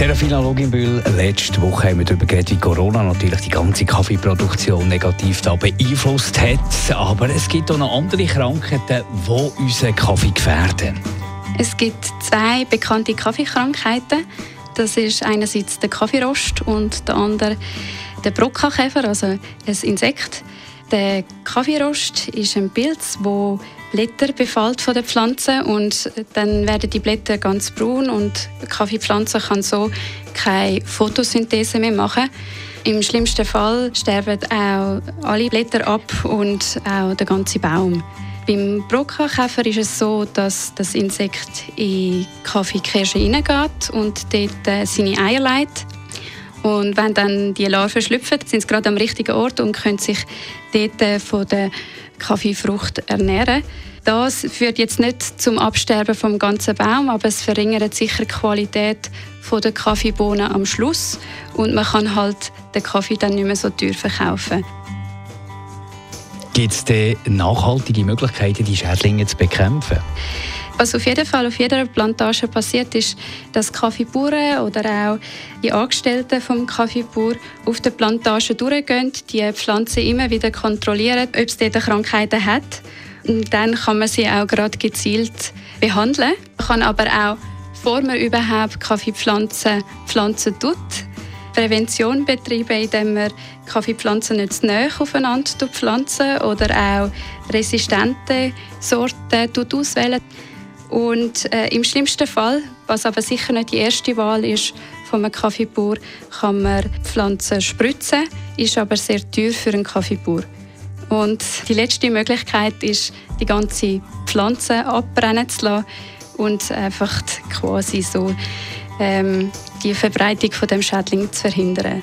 Serafina Loginbühl, letzte Woche haben wir darüber geredet, wie Corona natürlich die ganze Kaffeeproduktion negativ da beeinflusst hat. Aber es gibt auch noch andere Krankheiten, die unseren Kaffee gefährden. Es gibt zwei bekannte Kaffeekrankheiten. Das ist einerseits der Kaffeerost und der andere der Brockakäfer, also ein Insekt. Der Kaffeerost ist ein Pilz, wo Blätter befällt von der Pflanze und dann werden die Blätter ganz braun und die Kaffeepflanze kann so keine Photosynthese mehr machen. Im schlimmsten Fall sterben auch alle Blätter ab und auch der ganze Baum. Beim Brockenkäfer ist es so, dass das Insekt in die Kaffeekirsche hineingeht und dort äh, seine Eier legt. Und wenn dann die Larven schlüpfen, sind sie gerade am richtigen Ort und können sich dort äh, von der Kaffeefrucht ernähren. Das führt jetzt nicht zum Absterben vom ganzen Baum, aber es verringert sicher die Qualität der Kaffeebohnen am Schluss und man kann halt den Kaffee dann nicht mehr so teuer verkaufen. Gibt es nachhaltige Möglichkeiten, die Schädlinge zu bekämpfen? Was auf jeden Fall auf jeder Plantage passiert, ist, dass Kaffeebauern oder auch die Angestellten vom Kaffeebauer auf der Plantage durchgehen, die Pflanze immer wieder kontrollieren, ob es dort Krankheiten hat. Und dann kann man sie auch gerade gezielt behandeln. Man kann aber auch, bevor man überhaupt Kaffeepflanzen pflanzen tut, Prävention betreiben, indem man Kaffeepflanzen nicht zu nahe aufeinander pflanzen oder auch resistente Sorten auswählen. Und äh, im schlimmsten Fall, was aber sicher nicht die erste Wahl ist, von einem Kaffeebauer, kann man Pflanzen spritzen, ist aber sehr teuer für einen Kaffeebauer. Und die letzte Möglichkeit ist, die ganze Pflanze abbrennen zu lassen und einfach quasi so ähm, die Verbreitung von dem Schädling zu verhindern.